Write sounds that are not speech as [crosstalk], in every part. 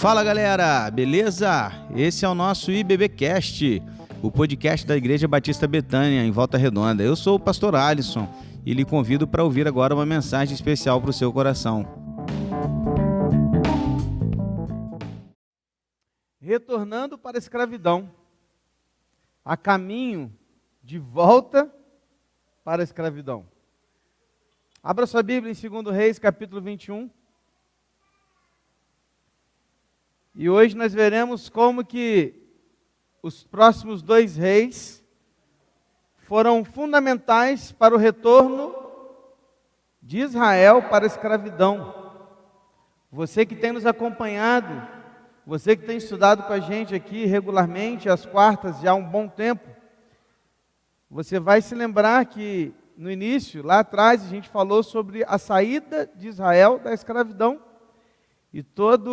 Fala galera, beleza? Esse é o nosso IBBcast, o podcast da Igreja Batista Betânia, em Volta Redonda. Eu sou o pastor Alisson e lhe convido para ouvir agora uma mensagem especial para o seu coração. Retornando para a escravidão, a caminho de volta para a escravidão. Abra sua Bíblia em 2 Reis, capítulo 21. E hoje nós veremos como que os próximos dois reis foram fundamentais para o retorno de Israel para a escravidão. Você que tem nos acompanhado, você que tem estudado com a gente aqui regularmente, às quartas, já há um bom tempo, você vai se lembrar que no início, lá atrás, a gente falou sobre a saída de Israel da escravidão e toda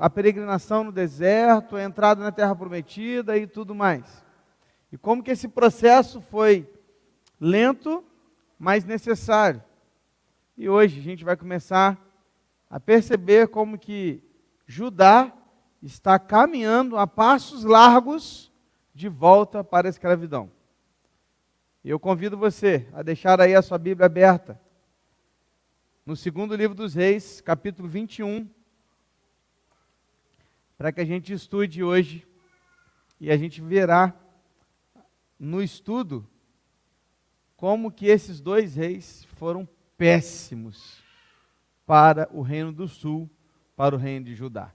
a peregrinação no deserto, a entrada na terra prometida e tudo mais. E como que esse processo foi lento, mas necessário. E hoje a gente vai começar a perceber como que Judá está caminhando a passos largos de volta para a escravidão. Eu convido você a deixar aí a sua Bíblia aberta no segundo livro dos Reis, capítulo 21, para que a gente estude hoje e a gente verá no estudo como que esses dois reis foram péssimos para o reino do sul, para o reino de Judá.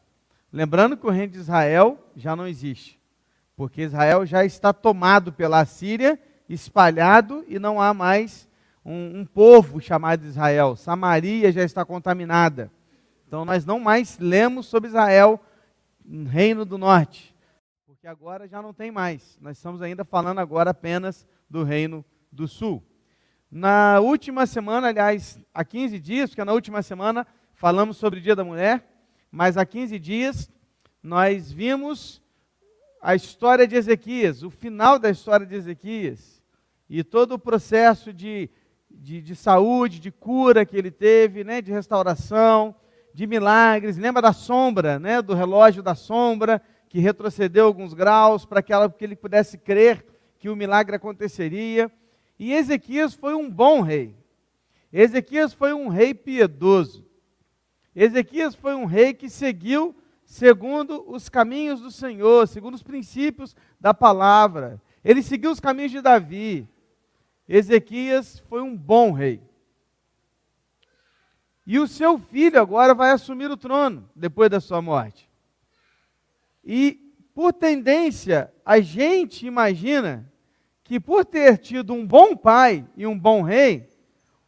Lembrando que o reino de Israel já não existe, porque Israel já está tomado pela Síria, espalhado e não há mais um, um povo chamado Israel. Samaria já está contaminada. Então nós não mais lemos sobre Israel, reino do norte, porque agora já não tem mais. Nós estamos ainda falando agora apenas do reino do sul. Na última semana, aliás, há 15 dias, porque na última semana falamos sobre o Dia da Mulher, mas há 15 dias nós vimos a história de Ezequias, o final da história de Ezequias, e todo o processo de de, de saúde, de cura que ele teve, né, de restauração, de milagres. Lembra da sombra, né, do relógio da sombra, que retrocedeu alguns graus para que, ela, que ele pudesse crer que o milagre aconteceria. E Ezequias foi um bom rei. Ezequias foi um rei piedoso. Ezequias foi um rei que seguiu segundo os caminhos do Senhor, segundo os princípios da palavra. Ele seguiu os caminhos de Davi. Ezequias foi um bom rei. E o seu filho agora vai assumir o trono depois da sua morte. E, por tendência, a gente imagina que, por ter tido um bom pai e um bom rei,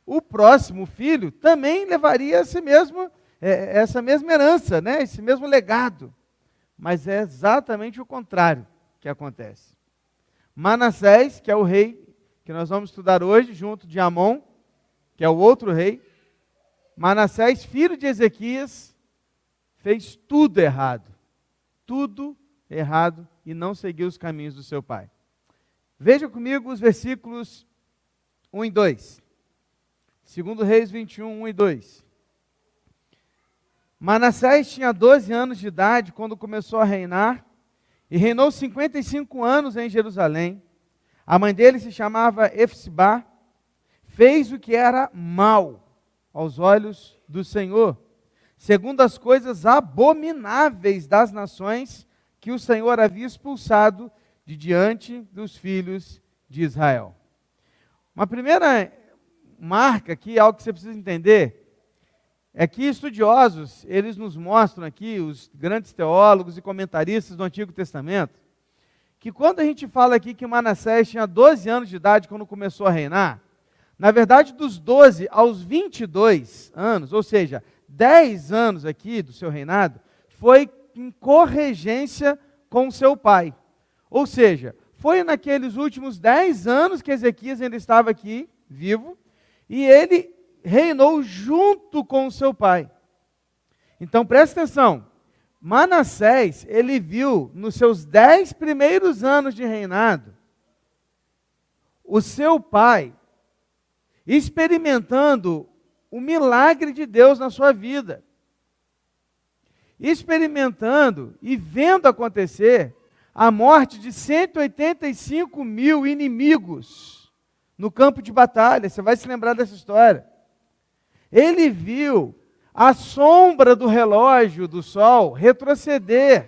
o próximo filho também levaria esse mesmo, é, essa mesma herança, né? esse mesmo legado. Mas é exatamente o contrário que acontece. Manassés, que é o rei que nós vamos estudar hoje, junto de Amon, que é o outro rei, Manassés, filho de Ezequias, fez tudo errado. Tudo errado e não seguiu os caminhos do seu pai. Veja comigo os versículos 1 e 2. Segundo Reis 21, 1 e 2. Manassés tinha 12 anos de idade quando começou a reinar e reinou 55 anos em Jerusalém. A mãe dele se chamava Efsibá, fez o que era mal aos olhos do Senhor, segundo as coisas abomináveis das nações que o Senhor havia expulsado de diante dos filhos de Israel. Uma primeira marca aqui, algo que você precisa entender, é que estudiosos, eles nos mostram aqui, os grandes teólogos e comentaristas do Antigo Testamento, que quando a gente fala aqui que Manassés tinha 12 anos de idade quando começou a reinar, na verdade, dos 12 aos 22 anos, ou seja, 10 anos aqui do seu reinado, foi em corregência com seu pai. Ou seja, foi naqueles últimos 10 anos que Ezequias ainda estava aqui, vivo, e ele reinou junto com seu pai. Então presta atenção, Manassés, ele viu nos seus dez primeiros anos de reinado, o seu pai experimentando o milagre de Deus na sua vida. experimentando e vendo acontecer a morte de 185 mil inimigos no campo de batalha. Você vai se lembrar dessa história. Ele viu a sombra do relógio do sol retroceder.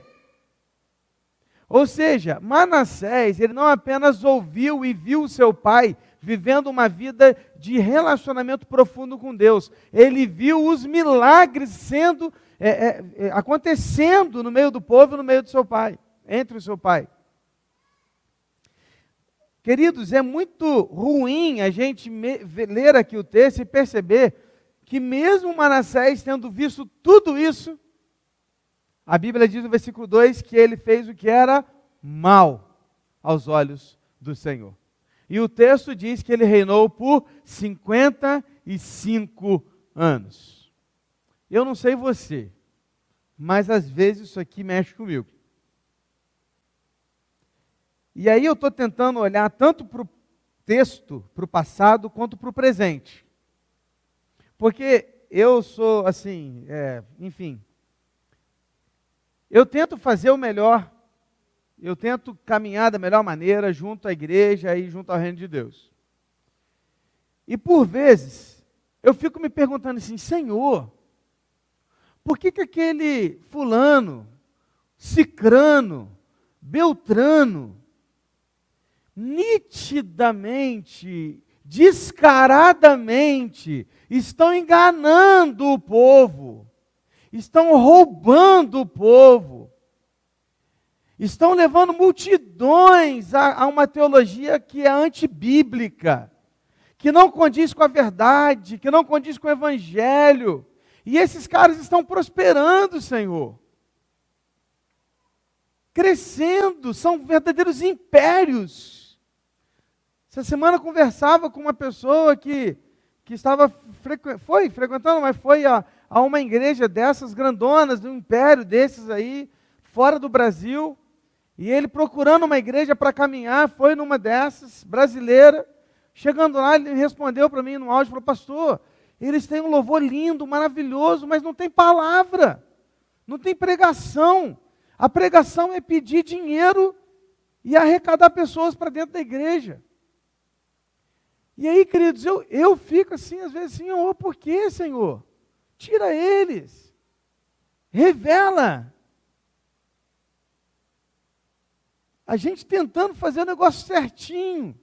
Ou seja, Manassés, ele não apenas ouviu e viu seu pai vivendo uma vida de relacionamento profundo com Deus, ele viu os milagres sendo é, é, é, acontecendo no meio do povo, no meio do seu pai, entre o seu pai. Queridos, é muito ruim a gente ler aqui o texto e perceber que mesmo Manassés tendo visto tudo isso, a Bíblia diz no versículo 2 que ele fez o que era mal aos olhos do Senhor. E o texto diz que ele reinou por 55 anos. Eu não sei você, mas às vezes isso aqui mexe comigo. E aí eu estou tentando olhar tanto para o texto, para o passado, quanto para o presente. Porque eu sou assim, é, enfim. Eu tento fazer o melhor, eu tento caminhar da melhor maneira junto à igreja e junto ao reino de Deus. E por vezes, eu fico me perguntando assim, Senhor, por que, que aquele fulano, cicrano, beltrano, nitidamente, descaradamente, estão enganando o povo, estão roubando o povo, estão levando multidões a, a uma teologia que é antibíblica, que não condiz com a verdade, que não condiz com o evangelho. E esses caras estão prosperando, Senhor. Crescendo, são verdadeiros impérios. Essa semana conversava com uma pessoa que, que estava, frequ... foi frequentando, mas foi a, a uma igreja dessas grandonas, um império desses aí, fora do Brasil. E ele procurando uma igreja para caminhar, foi numa dessas, brasileira. Chegando lá, ele respondeu para mim no áudio, falou, pastor, eles têm um louvor lindo, maravilhoso, mas não tem palavra, não tem pregação. A pregação é pedir dinheiro e arrecadar pessoas para dentro da igreja. E aí, queridos, eu, eu fico assim, às vezes assim, oh, por que, Senhor? Tira eles. Revela. A gente tentando fazer o negócio certinho.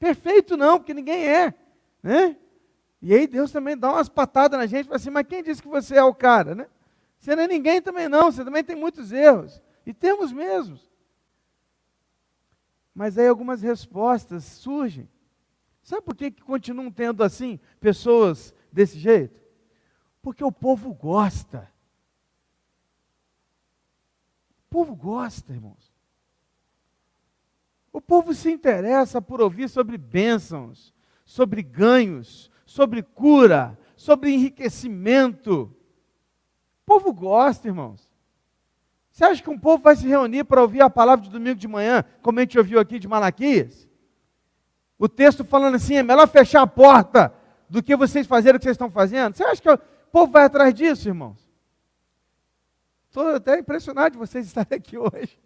Perfeito não, porque ninguém é. Né? E aí Deus também dá umas patadas na gente, fala assim, mas quem disse que você é o cara, né? Você não é ninguém também não, você também tem muitos erros. E temos mesmo. Mas aí algumas respostas surgem. Sabe por que, que continuam tendo assim pessoas desse jeito? Porque o povo gosta. O povo gosta, irmãos. O povo se interessa por ouvir sobre bênçãos, sobre ganhos, sobre cura, sobre enriquecimento. O povo gosta, irmãos. Você acha que um povo vai se reunir para ouvir a palavra de domingo de manhã, como a gente ouviu aqui de Malaquias? O texto falando assim, é melhor fechar a porta do que vocês fazerem o que vocês estão fazendo. Você acha que o povo vai atrás disso, irmãos? Estou até impressionado de vocês [laughs] estarem aqui hoje.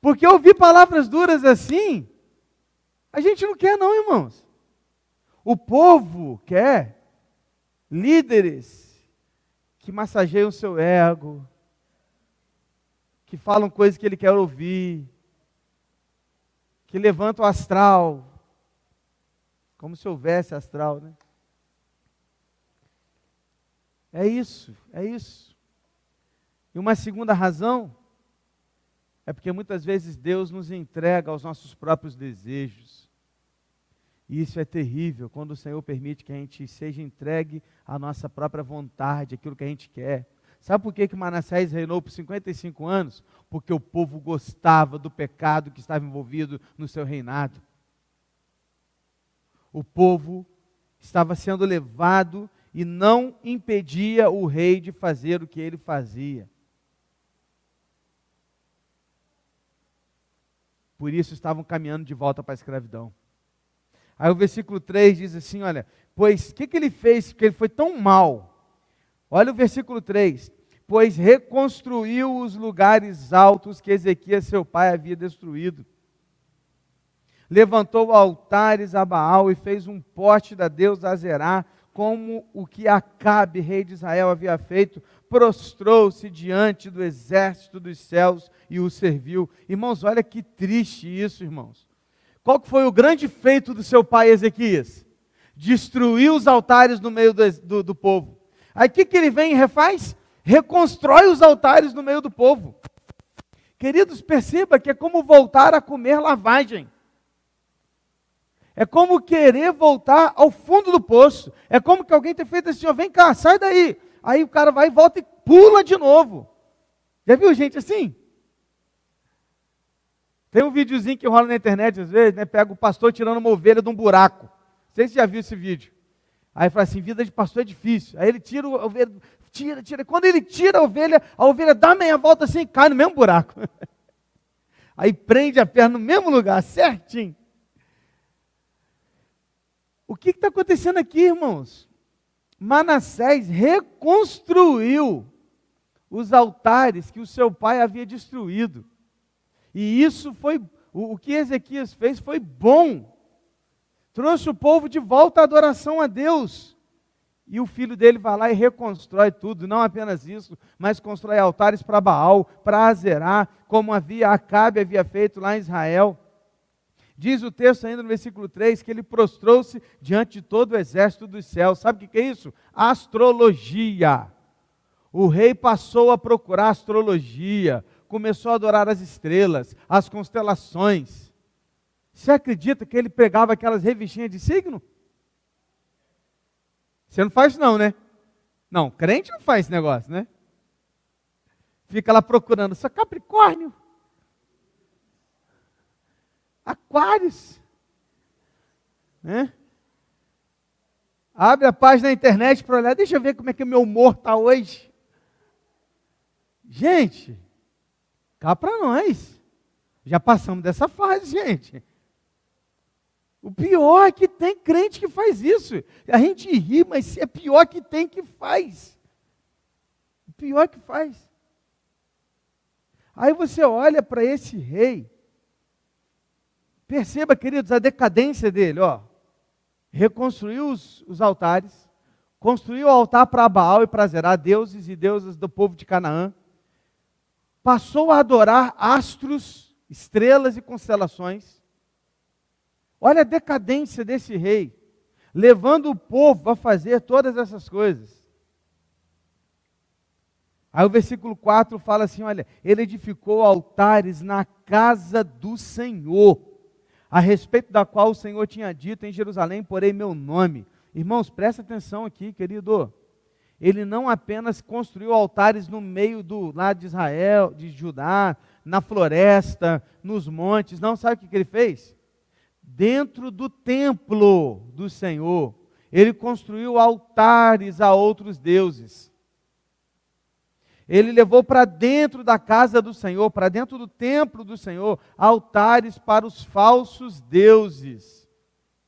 Porque ouvir palavras duras assim, a gente não quer não, irmãos. O povo quer líderes que massageiam o seu ego, que falam coisas que ele quer ouvir, que levantam o astral, como se houvesse astral, né? É isso, é isso. E uma segunda razão é porque muitas vezes Deus nos entrega aos nossos próprios desejos. E isso é terrível quando o Senhor permite que a gente seja entregue à nossa própria vontade, aquilo que a gente quer. Sabe por que, que Manassés reinou por 55 anos? Porque o povo gostava do pecado que estava envolvido no seu reinado. O povo estava sendo levado e não impedia o rei de fazer o que ele fazia. Por isso estavam caminhando de volta para a escravidão. Aí o versículo 3 diz assim: olha, pois o que, que ele fez? Porque ele foi tão mal. Olha o versículo 3. Pois reconstruiu os lugares altos que Ezequias, seu pai, havia destruído. Levantou altares a Baal e fez um poste da deusa Azerá, como o que Acabe, rei de Israel, havia feito, prostrou-se diante do exército dos céus e o serviu. Irmãos, olha que triste isso, irmãos. Qual que foi o grande feito do seu pai Ezequias? Destruiu os altares no meio do, do, do povo. Aí o que, que ele vem e refaz? Reconstrói os altares no meio do povo. Queridos, perceba que é como voltar a comer lavagem. É como querer voltar ao fundo do poço. É como que alguém ter feito assim, ó, vem cá, sai daí. Aí o cara vai e volta e pula de novo. Já viu gente assim? Tem um videozinho que rola na internet às vezes, né? Pega o pastor tirando uma ovelha de um buraco. Não sei se já viu esse vídeo. Aí fala assim: vida de pastor é difícil. Aí ele tira a ovelha, tira, tira. Quando ele tira a ovelha, a ovelha dá meia volta assim e cai no mesmo buraco. [laughs] Aí prende a perna no mesmo lugar, certinho. O que está acontecendo aqui, irmãos? Manassés reconstruiu os altares que o seu pai havia destruído. E isso foi, o, o que Ezequias fez foi bom. Trouxe o povo de volta à adoração a Deus. E o filho dele vai lá e reconstrói tudo, não apenas isso, mas constrói altares para Baal, para Azerá, como havia Acabe havia feito lá em Israel. Diz o texto ainda no versículo 3 que ele prostrou-se diante de todo o exército dos céus. Sabe o que é isso? Astrologia. O rei passou a procurar astrologia, começou a adorar as estrelas, as constelações. Você acredita que ele pegava aquelas revistinhas de signo? Você não faz não, né? Não, crente não faz esse negócio, né? Fica lá procurando, sou Capricórnio. Aquários. Né? Abre a página na internet para olhar, deixa eu ver como é que meu humor está hoje. Gente, cá para nós. Já passamos dessa fase, gente. O pior é que tem crente que faz isso. A gente ri, mas é pior que tem que faz. O pior que faz. Aí você olha para esse rei, Perceba, queridos, a decadência dele, ó. Reconstruiu os, os altares, construiu o altar para Baal e para Zerá, deuses e deusas do povo de Canaã. Passou a adorar astros, estrelas e constelações. Olha a decadência desse rei, levando o povo a fazer todas essas coisas. Aí o versículo 4 fala assim: olha, ele edificou altares na casa do Senhor a respeito da qual o Senhor tinha dito em Jerusalém, porém meu nome. Irmãos, presta atenção aqui, querido. Ele não apenas construiu altares no meio do lado de Israel, de Judá, na floresta, nos montes. Não, sabe o que ele fez? Dentro do templo do Senhor, ele construiu altares a outros deuses. Ele levou para dentro da casa do Senhor, para dentro do templo do Senhor, altares para os falsos deuses.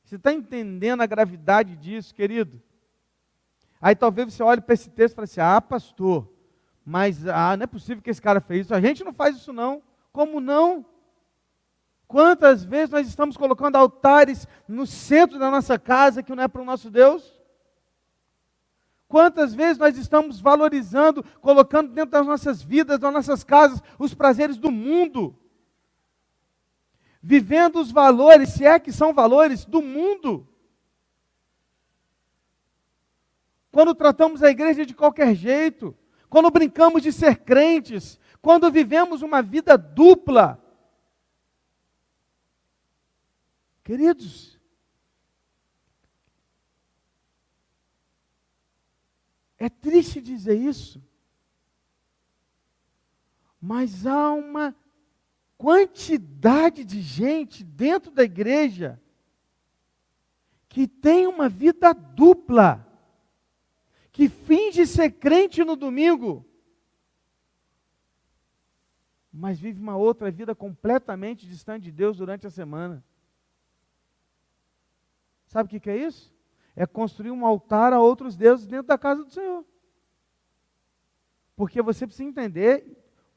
Você está entendendo a gravidade disso, querido? Aí talvez você olhe para esse texto e fale assim: ah, pastor, mas ah, não é possível que esse cara fez isso. A gente não faz isso, não. Como não? Quantas vezes nós estamos colocando altares no centro da nossa casa que não é para o nosso Deus? Quantas vezes nós estamos valorizando, colocando dentro das nossas vidas, das nossas casas, os prazeres do mundo? Vivendo os valores, se é que são valores, do mundo. Quando tratamos a igreja de qualquer jeito, quando brincamos de ser crentes, quando vivemos uma vida dupla. Queridos, É triste dizer isso, mas há uma quantidade de gente dentro da igreja que tem uma vida dupla, que finge ser crente no domingo, mas vive uma outra vida completamente distante de Deus durante a semana. Sabe o que é isso? é construir um altar a outros deuses dentro da casa do Senhor. Porque você precisa entender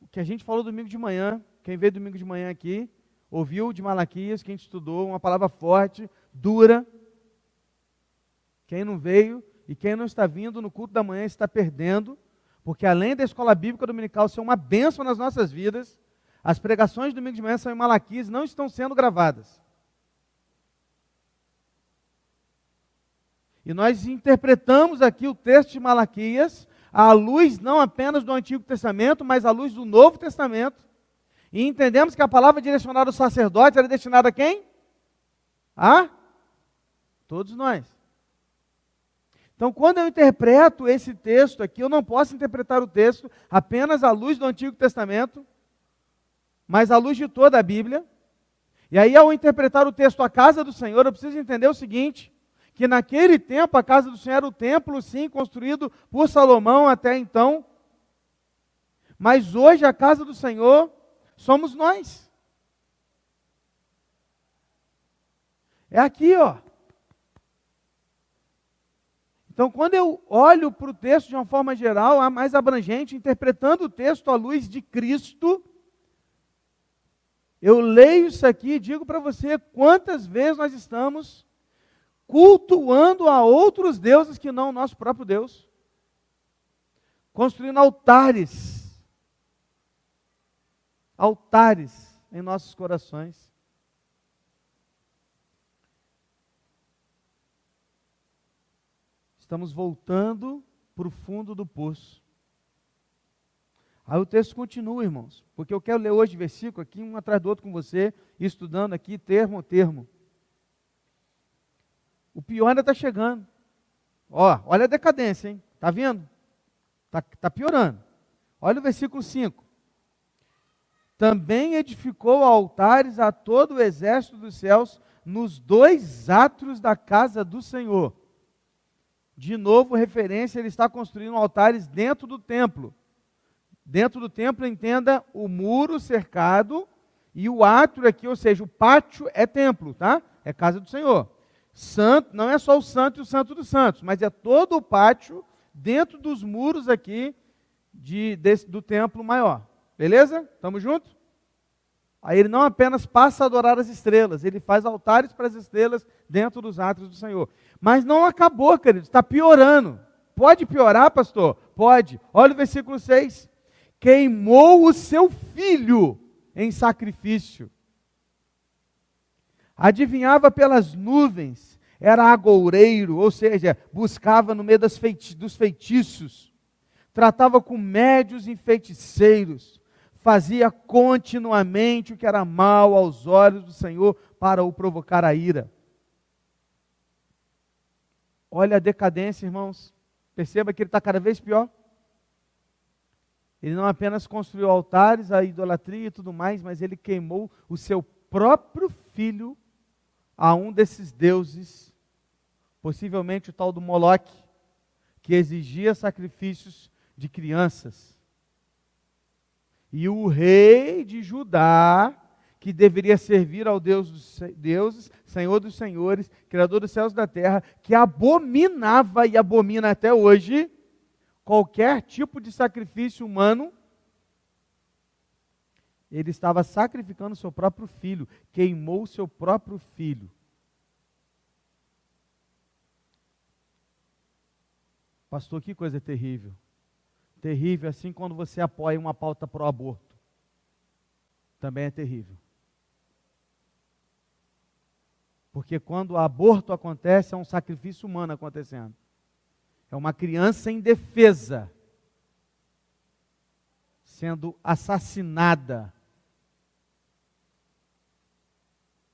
o que a gente falou domingo de manhã. Quem veio domingo de manhã aqui, ouviu de Malaquias, quem estudou, uma palavra forte, dura. Quem não veio e quem não está vindo no culto da manhã está perdendo, porque além da escola bíblica dominical ser uma bênção nas nossas vidas, as pregações de domingo de manhã são em Malaquias não estão sendo gravadas. E nós interpretamos aqui o texto de Malaquias à luz não apenas do Antigo Testamento, mas à luz do Novo Testamento. E entendemos que a palavra direcionada aos sacerdotes era destinada a quem? A todos nós. Então, quando eu interpreto esse texto aqui, eu não posso interpretar o texto apenas à luz do Antigo Testamento, mas à luz de toda a Bíblia. E aí, ao interpretar o texto à casa do Senhor, eu preciso entender o seguinte: que naquele tempo a casa do Senhor era o templo, sim, construído por Salomão até então. Mas hoje a casa do Senhor somos nós. É aqui, ó. Então, quando eu olho para o texto de uma forma geral, mais abrangente, interpretando o texto à luz de Cristo, eu leio isso aqui e digo para você quantas vezes nós estamos cultuando a outros deuses que não o nosso próprio Deus, construindo altares, altares em nossos corações. Estamos voltando para o fundo do poço. Aí o texto continua, irmãos, porque eu quero ler hoje versículo aqui, um atrás do outro com você, estudando aqui termo a termo. O pior ainda está chegando. Ó, olha a decadência, hein? Está vendo? Está tá piorando. Olha o versículo 5. Também edificou altares a todo o exército dos céus nos dois átrios da casa do Senhor. De novo, referência, ele está construindo altares dentro do templo. Dentro do templo, entenda o muro cercado e o átrio aqui, ou seja, o pátio é templo, tá? É casa do Senhor. Santo, não é só o santo e o santo dos santos, mas é todo o pátio dentro dos muros aqui de, desse, do templo maior. Beleza? Estamos juntos? Aí ele não apenas passa a adorar as estrelas, ele faz altares para as estrelas dentro dos átrios do Senhor. Mas não acabou, querido, está piorando. Pode piorar, pastor? Pode. Olha o versículo 6. Queimou o seu filho em sacrifício adivinhava pelas nuvens, era agoureiro, ou seja, buscava no meio feiti dos feitiços, tratava com médios e feiticeiros, fazia continuamente o que era mal aos olhos do Senhor para o provocar a ira. Olha a decadência, irmãos. Perceba que ele está cada vez pior. Ele não apenas construiu altares, a idolatria e tudo mais, mas ele queimou o seu próprio filho a um desses deuses, possivelmente o tal do Moloque, que exigia sacrifícios de crianças. E o rei de Judá, que deveria servir ao Deus dos deuses, Senhor dos senhores, Criador dos céus e da terra, que abominava e abomina até hoje qualquer tipo de sacrifício humano, ele estava sacrificando seu próprio filho, queimou seu próprio filho. Pastor, que coisa terrível. Terrível assim quando você apoia uma pauta pro aborto. Também é terrível. Porque quando o aborto acontece, é um sacrifício humano acontecendo. É uma criança indefesa sendo assassinada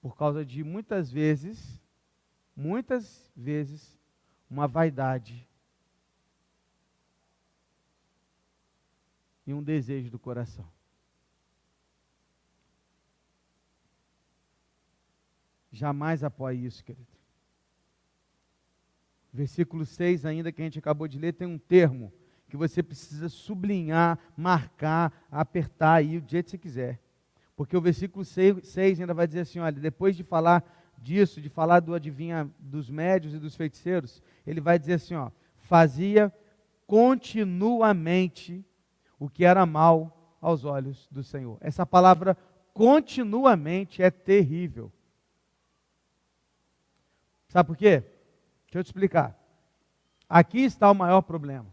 por causa de muitas vezes, muitas vezes, uma vaidade e um desejo do coração. Jamais apoie isso, querido. Versículo 6, ainda que a gente acabou de ler, tem um termo que você precisa sublinhar, marcar, apertar aí o jeito que você quiser. Porque o versículo 6 ainda vai dizer assim: olha, depois de falar disso, de falar do adivinha dos médios e dos feiticeiros, ele vai dizer assim: ó, fazia continuamente o que era mal aos olhos do Senhor. Essa palavra continuamente é terrível. Sabe por quê? Deixa eu te explicar. Aqui está o maior problema.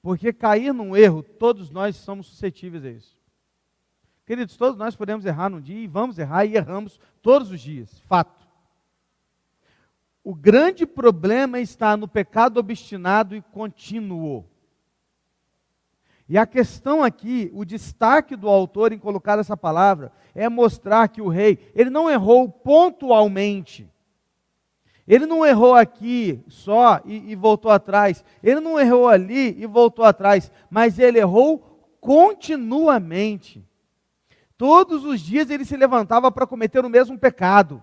Porque cair num erro, todos nós somos suscetíveis a isso. Queridos, todos nós podemos errar num dia e vamos errar e erramos todos os dias, fato. O grande problema está no pecado obstinado e contínuo. E a questão aqui, o destaque do autor em colocar essa palavra, é mostrar que o rei, ele não errou pontualmente. Ele não errou aqui só e, e, voltou atrás. Ele não errou ali e voltou atrás. Mas ele errou continuamente. Todos os dias ele se levantava para cometer o mesmo pecado.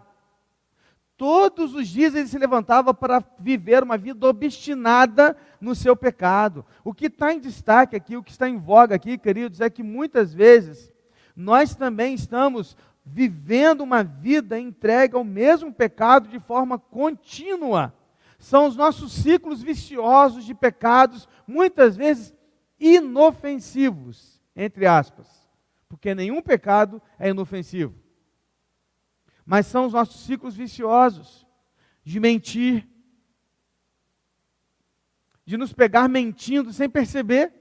Todos os dias ele se levantava para viver uma vida obstinada no seu pecado. O que está em destaque aqui, o que está em voga aqui, queridos, é que muitas vezes nós também estamos vivendo uma vida entregue ao mesmo pecado de forma contínua. São os nossos ciclos viciosos de pecados, muitas vezes inofensivos, entre aspas, porque nenhum pecado é inofensivo. Mas são os nossos ciclos viciosos de mentir, de nos pegar mentindo sem perceber,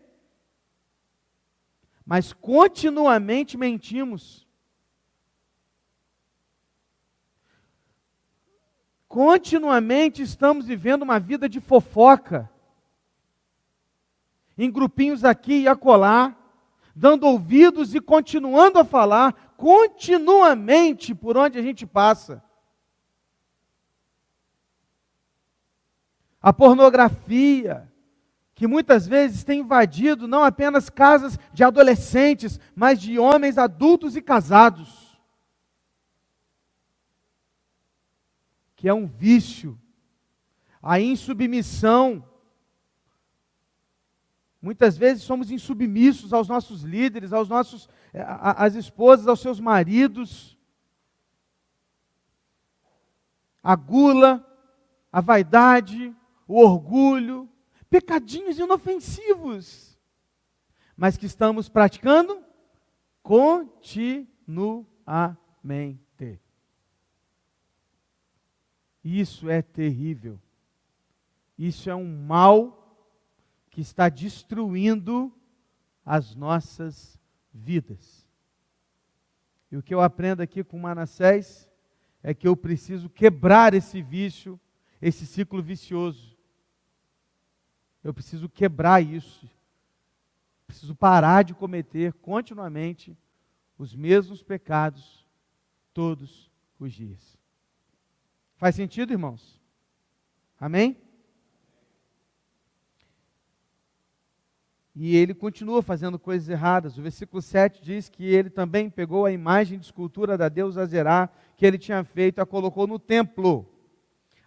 mas continuamente mentimos. Continuamente estamos vivendo uma vida de fofoca, em grupinhos aqui e acolá, dando ouvidos e continuando a falar continuamente por onde a gente passa. A pornografia, que muitas vezes tem invadido não apenas casas de adolescentes, mas de homens adultos e casados. que é um vício, a insubmissão. Muitas vezes somos insubmissos aos nossos líderes, aos nossos, eh, às esposas, aos seus maridos. A gula, a vaidade, o orgulho, pecadinhos inofensivos, mas que estamos praticando continuamente. Isso é terrível. Isso é um mal que está destruindo as nossas vidas. E o que eu aprendo aqui com Manassés é que eu preciso quebrar esse vício, esse ciclo vicioso. Eu preciso quebrar isso. Preciso parar de cometer continuamente os mesmos pecados todos os dias. Faz sentido, irmãos? Amém? E ele continua fazendo coisas erradas. O versículo 7 diz que ele também pegou a imagem de escultura da deusa Zerá que ele tinha feito a colocou no templo,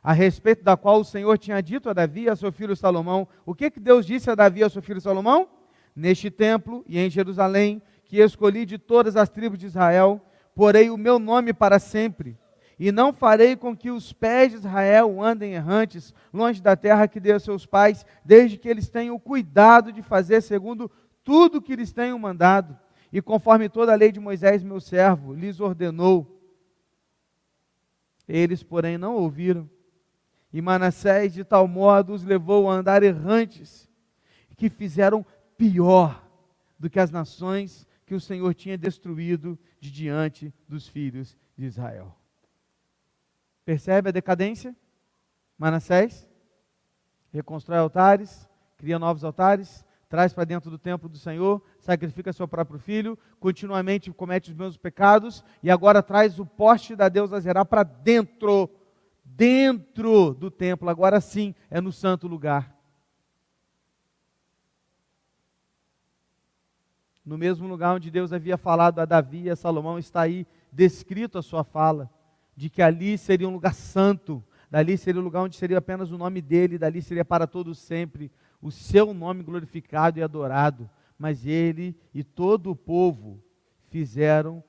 a respeito da qual o Senhor tinha dito a Davi e a seu filho Salomão. O que, que Deus disse a Davi e a seu filho Salomão? Neste templo e em Jerusalém, que escolhi de todas as tribos de Israel, porei o meu nome para sempre e não farei com que os pés de Israel andem errantes, longe da terra que deu a seus pais, desde que eles tenham cuidado de fazer segundo tudo que lhes tenho mandado, e conforme toda a lei de Moisés, meu servo, lhes ordenou. Eles, porém, não ouviram. E Manassés, de tal modo, os levou a andar errantes, que fizeram pior do que as nações que o Senhor tinha destruído de diante dos filhos de Israel. Percebe a decadência? Manassés reconstrói altares, cria novos altares, traz para dentro do templo do Senhor, sacrifica seu próprio filho, continuamente comete os mesmos pecados e agora traz o poste da deusa Zerá para dentro, dentro do templo. Agora sim, é no santo lugar. No mesmo lugar onde Deus havia falado a Davi e a Salomão, está aí descrito a sua fala de que ali seria um lugar santo, dali seria um lugar onde seria apenas o nome dele, dali seria para todos sempre o seu nome glorificado e adorado. Mas ele e todo o povo fizeram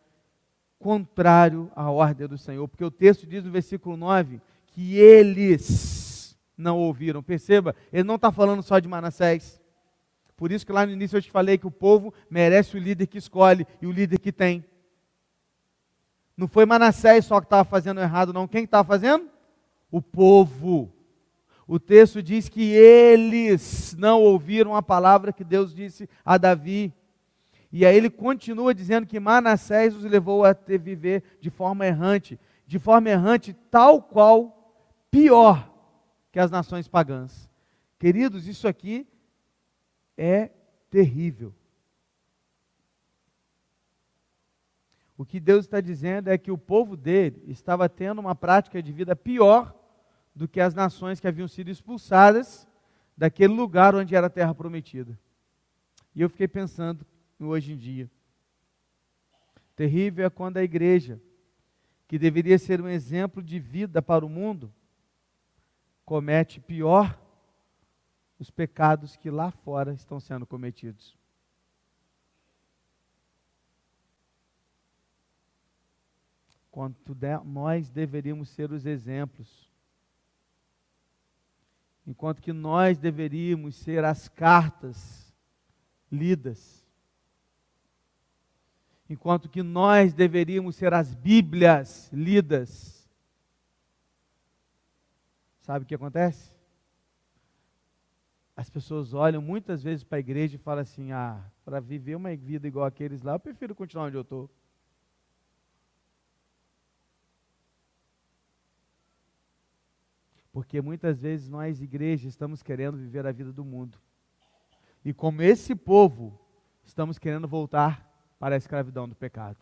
contrário à ordem do Senhor, porque o texto diz no versículo 9 que eles não ouviram. Perceba, ele não está falando só de Manassés. Por isso que lá no início eu te falei que o povo merece o líder que escolhe e o líder que tem. Não foi Manassés só que estava fazendo errado, não. Quem estava fazendo? O povo. O texto diz que eles não ouviram a palavra que Deus disse a Davi. E aí ele continua dizendo que Manassés os levou a ter viver de forma errante, de forma errante tal qual pior que as nações pagãs. Queridos, isso aqui é terrível. O que Deus está dizendo é que o povo dele estava tendo uma prática de vida pior do que as nações que haviam sido expulsadas daquele lugar onde era a terra prometida. E eu fiquei pensando hoje em dia. Terrível é quando a igreja, que deveria ser um exemplo de vida para o mundo, comete pior os pecados que lá fora estão sendo cometidos. Quanto de, nós deveríamos ser os exemplos, enquanto que nós deveríamos ser as cartas lidas, enquanto que nós deveríamos ser as Bíblias lidas. Sabe o que acontece? as pessoas olham muitas vezes para a igreja e falam assim: ah, para viver uma vida igual aqueles lá, eu prefiro continuar onde eu estou. Porque muitas vezes nós, igreja, estamos querendo viver a vida do mundo. E como esse povo, estamos querendo voltar para a escravidão do pecado.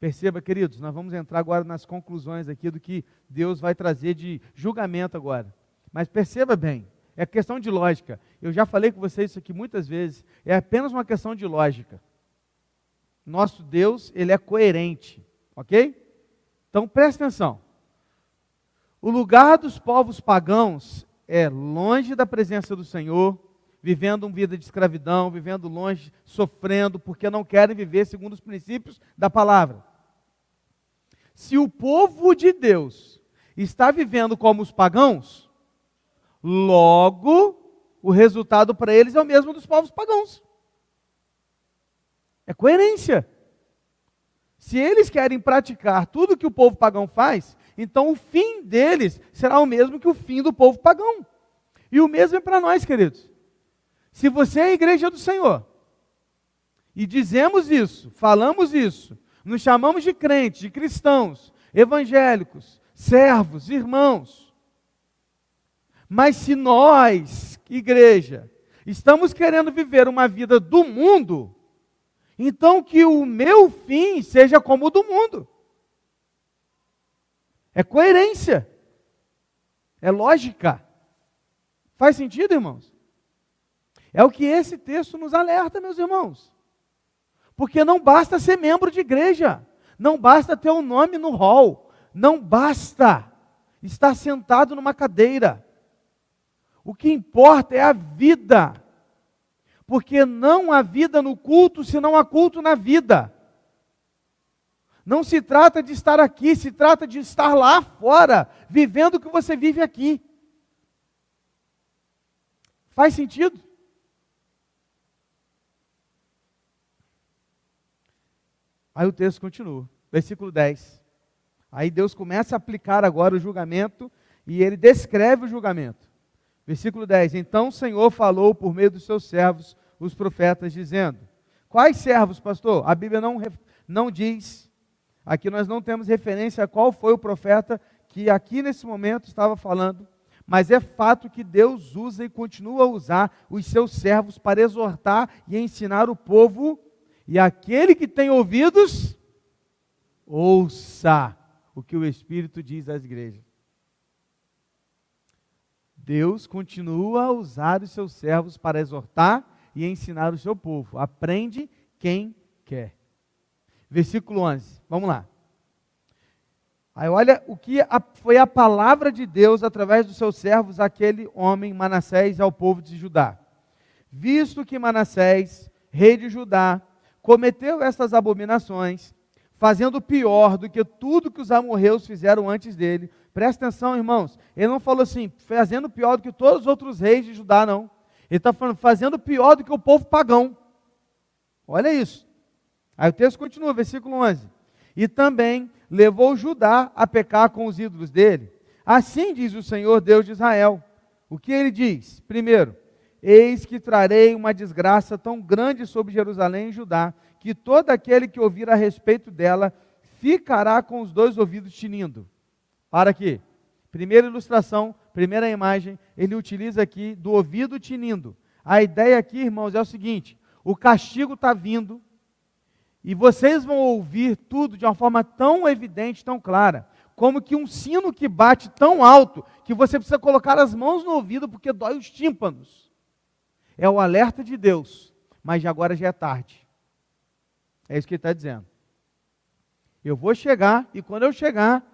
Perceba, queridos, nós vamos entrar agora nas conclusões aqui do que Deus vai trazer de julgamento agora. Mas perceba bem, é questão de lógica. Eu já falei com vocês isso aqui muitas vezes. É apenas uma questão de lógica. Nosso Deus, ele é coerente, ok? Então preste atenção. O lugar dos povos pagãos é longe da presença do Senhor, vivendo uma vida de escravidão, vivendo longe, sofrendo, porque não querem viver segundo os princípios da palavra. Se o povo de Deus está vivendo como os pagãos, Logo, o resultado para eles é o mesmo dos povos pagãos. É coerência. Se eles querem praticar tudo que o povo pagão faz, então o fim deles será o mesmo que o fim do povo pagão. E o mesmo é para nós, queridos. Se você é a igreja do Senhor, e dizemos isso, falamos isso, nos chamamos de crentes, de cristãos, evangélicos, servos, irmãos, mas se nós, igreja, estamos querendo viver uma vida do mundo, então que o meu fim seja como o do mundo. É coerência. É lógica. Faz sentido, irmãos? É o que esse texto nos alerta, meus irmãos. Porque não basta ser membro de igreja, não basta ter um nome no hall, não basta estar sentado numa cadeira. O que importa é a vida. Porque não há vida no culto se não há culto na vida. Não se trata de estar aqui, se trata de estar lá fora, vivendo o que você vive aqui. Faz sentido? Aí o texto continua, versículo 10. Aí Deus começa a aplicar agora o julgamento e ele descreve o julgamento. Versículo 10: Então o Senhor falou por meio dos seus servos, os profetas, dizendo: Quais servos, pastor? A Bíblia não, não diz. Aqui nós não temos referência a qual foi o profeta que aqui nesse momento estava falando, mas é fato que Deus usa e continua a usar os seus servos para exortar e ensinar o povo, e aquele que tem ouvidos, ouça o que o Espírito diz às igrejas. Deus continua a usar os seus servos para exortar e ensinar o seu povo. Aprende quem quer. Versículo 11. Vamos lá. Aí olha o que foi a palavra de Deus através dos seus servos aquele homem Manassés ao povo de Judá. Visto que Manassés, rei de Judá, cometeu estas abominações, fazendo pior do que tudo que os amorreus fizeram antes dele, Presta atenção, irmãos. Ele não falou assim, fazendo pior do que todos os outros reis de Judá, não. Ele está fazendo pior do que o povo pagão. Olha isso. Aí o texto continua, versículo 11. E também levou Judá a pecar com os ídolos dele. Assim diz o Senhor Deus de Israel. O que ele diz? Primeiro, eis que trarei uma desgraça tão grande sobre Jerusalém e Judá, que todo aquele que ouvir a respeito dela ficará com os dois ouvidos tinindo. Para aqui. Primeira ilustração, primeira imagem, ele utiliza aqui do ouvido tinindo. A ideia aqui, irmãos, é o seguinte: o castigo está vindo, e vocês vão ouvir tudo de uma forma tão evidente, tão clara, como que um sino que bate tão alto que você precisa colocar as mãos no ouvido porque dói os tímpanos. É o alerta de Deus, mas agora já é tarde. É isso que ele está dizendo. Eu vou chegar e quando eu chegar,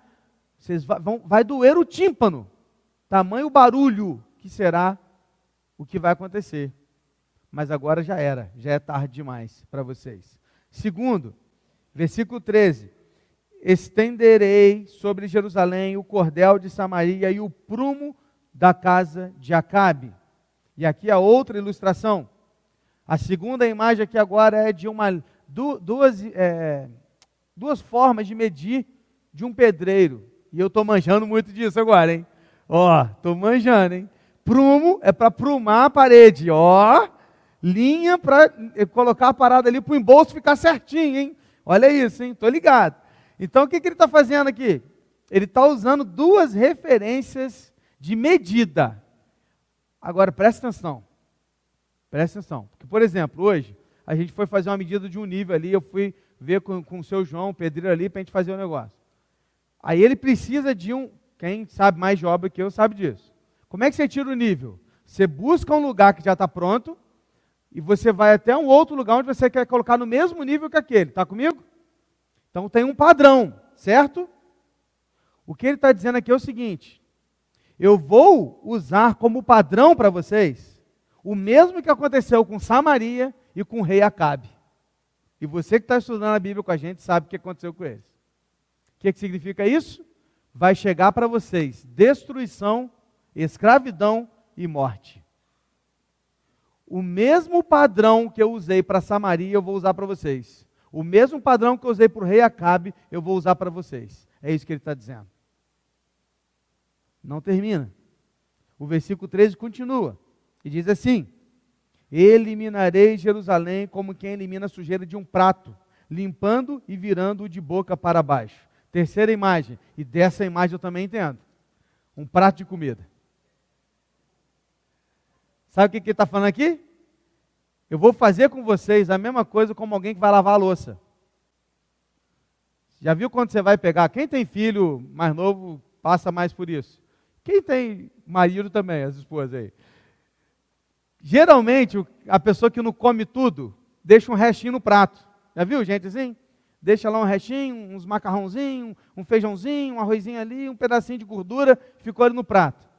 vocês vão, vai doer o tímpano, tamanho barulho que será o que vai acontecer. Mas agora já era, já é tarde demais para vocês. Segundo, versículo 13: Estenderei sobre Jerusalém o cordel de Samaria e o prumo da casa de Acabe. E aqui a outra ilustração. A segunda imagem aqui agora é de uma duas, é, duas formas de medir de um pedreiro. E eu estou manjando muito disso agora, hein? Ó, estou manjando, hein? Prumo é para prumar a parede, ó linha para colocar a parada ali para o embolso ficar certinho, hein? Olha isso, hein? Estou ligado. Então, o que, que ele está fazendo aqui? Ele está usando duas referências de medida. Agora, presta atenção. Presta atenção. Porque, por exemplo, hoje, a gente foi fazer uma medida de um nível ali, eu fui ver com, com o seu João, o pedreiro ali, para a gente fazer o um negócio. Aí ele precisa de um, quem sabe mais de obra que eu sabe disso. Como é que você tira o nível? Você busca um lugar que já está pronto, e você vai até um outro lugar onde você quer colocar no mesmo nível que aquele. Está comigo? Então tem um padrão, certo? O que ele está dizendo aqui é o seguinte: eu vou usar como padrão para vocês o mesmo que aconteceu com Samaria e com o rei Acabe. E você que está estudando a Bíblia com a gente sabe o que aconteceu com eles. O que, que significa isso? Vai chegar para vocês destruição, escravidão e morte. O mesmo padrão que eu usei para Samaria, eu vou usar para vocês. O mesmo padrão que eu usei para o rei Acabe, eu vou usar para vocês. É isso que ele está dizendo. Não termina. O versículo 13 continua. E diz assim: Eliminarei Jerusalém como quem elimina a sujeira de um prato, limpando e virando-o de boca para baixo. Terceira imagem, e dessa imagem eu também entendo: um prato de comida. Sabe o que ele está falando aqui? Eu vou fazer com vocês a mesma coisa como alguém que vai lavar a louça. Já viu quando você vai pegar? Quem tem filho mais novo passa mais por isso. Quem tem marido também, as esposas aí. Geralmente, a pessoa que não come tudo, deixa um restinho no prato. Já viu, gente, assim? Deixa lá um restinho, uns macarrãozinho, um feijãozinho, um arrozinho ali, um pedacinho de gordura, ficou ali no prato.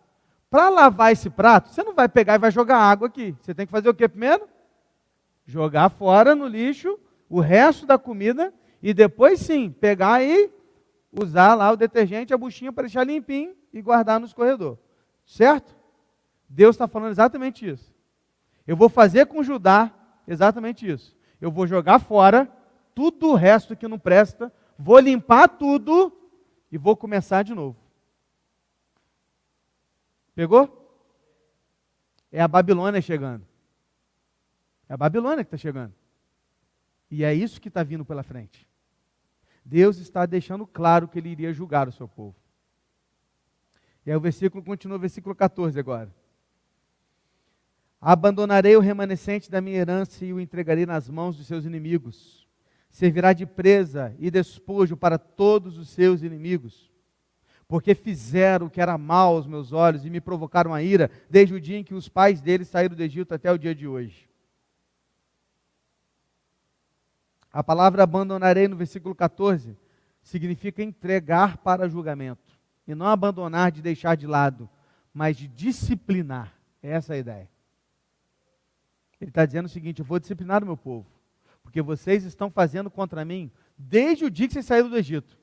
Para lavar esse prato, você não vai pegar e vai jogar água aqui. Você tem que fazer o que primeiro? Jogar fora no lixo o resto da comida e depois sim pegar e usar lá o detergente, a buchinha para deixar limpinho e guardar nos corredores. Certo? Deus está falando exatamente isso. Eu vou fazer com Judá exatamente isso. Eu vou jogar fora tudo o resto que não presta, vou limpar tudo e vou começar de novo. Pegou? É a Babilônia chegando. É a Babilônia que está chegando. E é isso que está vindo pela frente. Deus está deixando claro que ele iria julgar o seu povo. E aí o versículo continua, versículo 14 agora. Abandonarei o remanescente da minha herança e o entregarei nas mãos dos seus inimigos. Servirá de presa e despojo para todos os seus inimigos porque fizeram o que era mal aos meus olhos e me provocaram a ira, desde o dia em que os pais deles saíram do Egito até o dia de hoje. A palavra abandonarei no versículo 14 significa entregar para julgamento. E não abandonar de deixar de lado, mas de disciplinar. É essa a ideia. Ele está dizendo o seguinte: eu vou disciplinar o meu povo, porque vocês estão fazendo contra mim desde o dia que vocês saíram do Egito.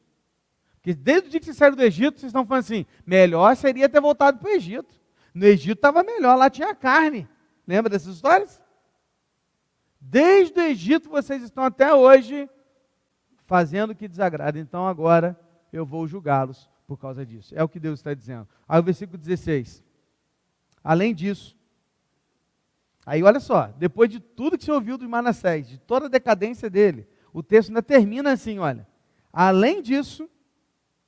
Porque desde o dia que vocês saíram do Egito, vocês estão falando assim: melhor seria ter voltado para o Egito. No Egito estava melhor, lá tinha carne. Lembra dessas histórias? Desde o Egito vocês estão até hoje fazendo o que desagrada. Então agora eu vou julgá-los por causa disso. É o que Deus está dizendo. Aí o versículo 16. Além disso, aí olha só, depois de tudo que você ouviu do Manassés, de toda a decadência dele, o texto ainda termina assim, olha. Além disso,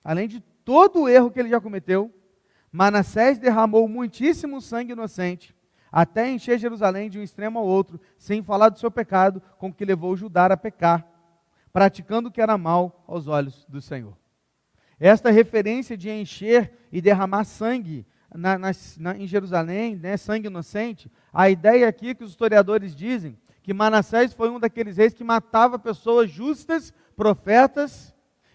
além de todo o erro que ele já cometeu, Manassés derramou muitíssimo sangue inocente, até encher Jerusalém de um extremo ao outro, sem falar do seu pecado, com que levou Judá a pecar, praticando o que era mal aos olhos do Senhor. Esta referência de encher e derramar sangue na, na, na, em Jerusalém, né, sangue inocente, a ideia aqui que os historiadores dizem que Manassés foi um daqueles reis que matava pessoas justas, profetas,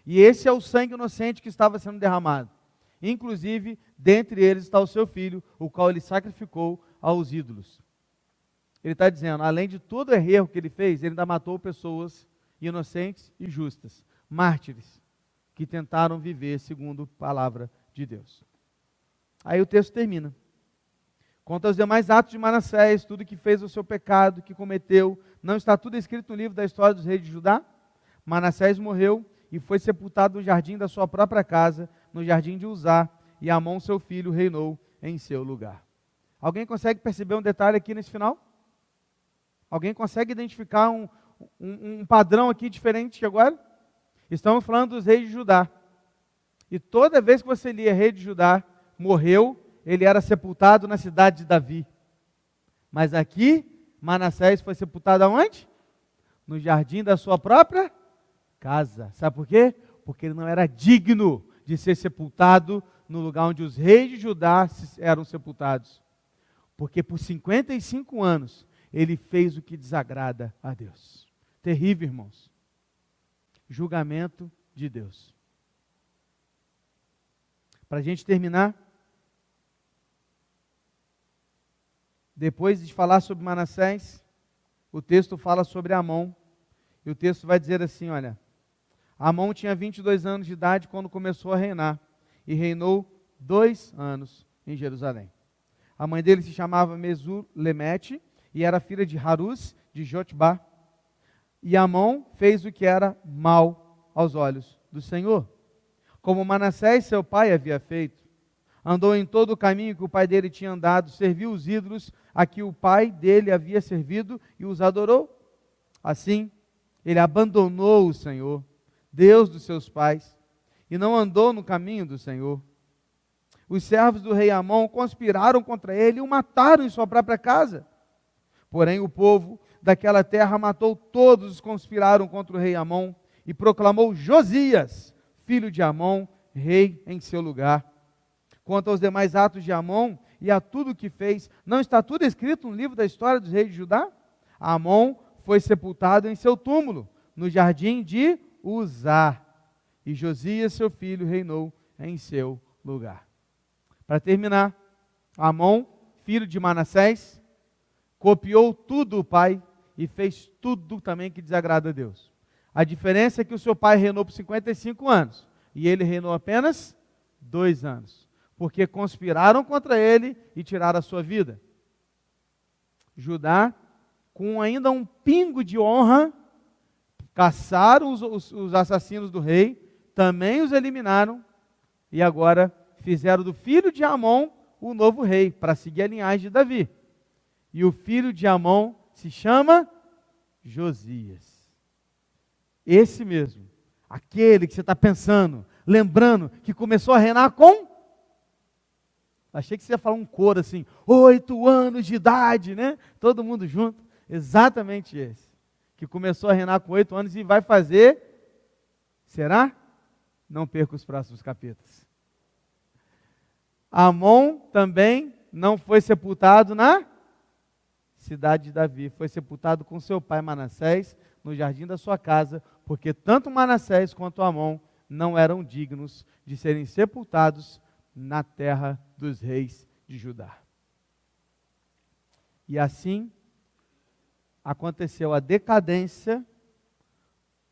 e esse é o sangue inocente que estava sendo derramado. Inclusive, dentre eles está o seu filho, o qual ele sacrificou aos ídolos. Ele está dizendo, além de todo o erro que ele fez, ele ainda matou pessoas inocentes e justas, mártires que tentaram viver segundo a palavra de Deus. Aí o texto termina. Conta os demais atos de Manassés, tudo que fez o seu pecado, que cometeu. Não está tudo escrito no livro da história dos reis de Judá? Manassés morreu e foi sepultado no jardim da sua própria casa, no jardim de Uzá, e Amon, seu filho, reinou em seu lugar. Alguém consegue perceber um detalhe aqui nesse final? Alguém consegue identificar um, um, um padrão aqui diferente agora? Estamos falando dos reis de Judá. E toda vez que você lia rei de Judá morreu, ele era sepultado na cidade de Davi. Mas aqui, Manassés foi sepultado aonde? No jardim da sua própria casa. Sabe por quê? Porque ele não era digno de ser sepultado no lugar onde os reis de Judá eram sepultados. Porque por 55 anos ele fez o que desagrada a Deus. Terrível, irmãos julgamento de Deus. Para a gente terminar, depois de falar sobre Manassés, o texto fala sobre Amon, e o texto vai dizer assim: olha, Amon tinha 22 anos de idade quando começou a reinar, e reinou dois anos em Jerusalém. A mãe dele se chamava Mesur Lemete, e era filha de Harus, de Jotbá, e Amon fez o que era mal aos olhos do Senhor, como Manassés, seu pai, havia feito. Andou em todo o caminho que o pai dele tinha andado, serviu os ídolos a que o pai dele havia servido e os adorou. Assim, ele abandonou o Senhor, Deus dos seus pais, e não andou no caminho do Senhor. Os servos do rei Amon conspiraram contra ele e o mataram em sua própria casa. Porém, o povo daquela terra matou todos os que conspiraram contra o rei Amon e proclamou Josias, filho de Amon, rei em seu lugar. Quanto aos demais atos de Amon e a tudo o que fez, não está tudo escrito no livro da história dos reis de Judá? Amon foi sepultado em seu túmulo, no jardim de Uzá, e Josias, seu filho, reinou em seu lugar. Para terminar, Amon, filho de Manassés, copiou tudo o pai e fez tudo também que desagrada a Deus. A diferença é que o seu pai reinou por 55 anos e ele reinou apenas dois anos, porque conspiraram contra ele e tiraram a sua vida. Judá, com ainda um pingo de honra, caçaram os, os, os assassinos do rei, também os eliminaram e agora fizeram do filho de Amon o novo rei, para seguir a linhagem de Davi. E o filho de Amon se chama Josias. Esse mesmo, aquele que você está pensando, lembrando, que começou a reinar com. Achei que você ia falar um coro assim, oito anos de idade, né? Todo mundo junto. Exatamente esse. Que começou a reinar com oito anos e vai fazer. Será? Não perca os próximos capítulos. Amon também não foi sepultado na cidade de Davi, foi sepultado com seu pai Manassés no jardim da sua casa, porque tanto Manassés quanto Amon não eram dignos de serem sepultados na terra dos reis de Judá. E assim aconteceu a decadência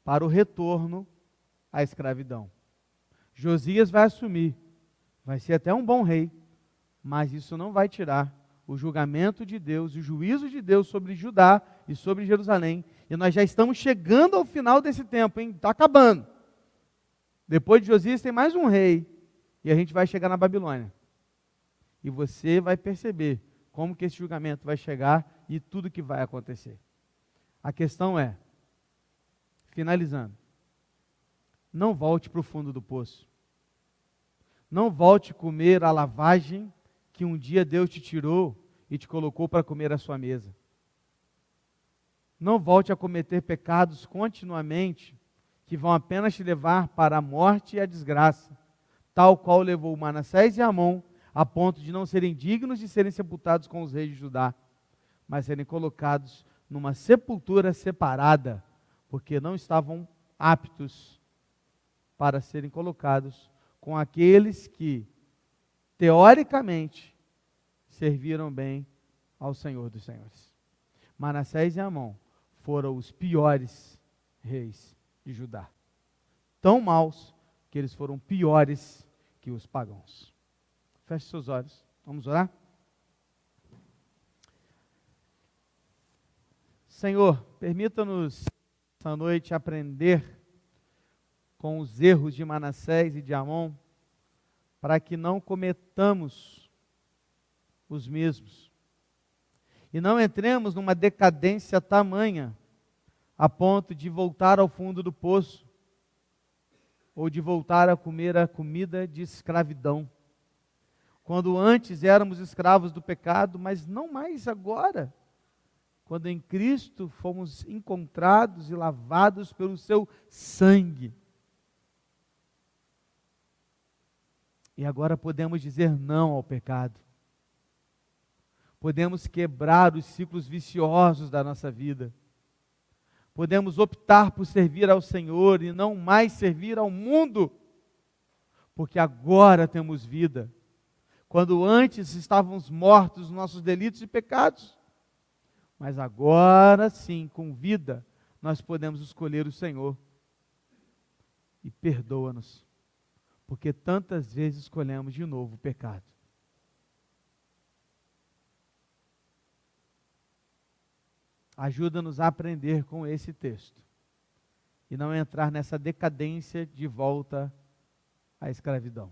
para o retorno à escravidão. Josias vai assumir, vai ser até um bom rei, mas isso não vai tirar o julgamento de Deus, o juízo de Deus sobre Judá e sobre Jerusalém. E nós já estamos chegando ao final desse tempo, hein? Está acabando. Depois de Josias tem mais um rei. E a gente vai chegar na Babilônia. E você vai perceber como que esse julgamento vai chegar e tudo que vai acontecer. A questão é, finalizando, não volte para o fundo do poço. Não volte comer a lavagem que um dia Deus te tirou e te colocou para comer a sua mesa. Não volte a cometer pecados continuamente que vão apenas te levar para a morte e a desgraça, tal qual levou Manassés e Amon a ponto de não serem dignos de serem sepultados com os reis de Judá, mas serem colocados numa sepultura separada, porque não estavam aptos para serem colocados com aqueles que, teoricamente, serviram bem ao Senhor dos Senhores. Manassés e Amon foram os piores reis de Judá. Tão maus que eles foram piores que os pagãos. Feche seus olhos. Vamos orar? Senhor, permita-nos essa noite aprender com os erros de Manassés e de Amon, para que não cometamos os mesmos. E não entremos numa decadência tamanha a ponto de voltar ao fundo do poço ou de voltar a comer a comida de escravidão. Quando antes éramos escravos do pecado, mas não mais agora. Quando em Cristo fomos encontrados e lavados pelo seu sangue. E agora podemos dizer não ao pecado. Podemos quebrar os ciclos viciosos da nossa vida podemos optar por servir ao Senhor e não mais servir ao mundo, porque agora temos vida, quando antes estávamos mortos nos nossos delitos e pecados, mas agora sim, com vida, nós podemos escolher o Senhor. E perdoa-nos, porque tantas vezes escolhemos de novo o pecado. Ajuda-nos a aprender com esse texto e não entrar nessa decadência de volta à escravidão.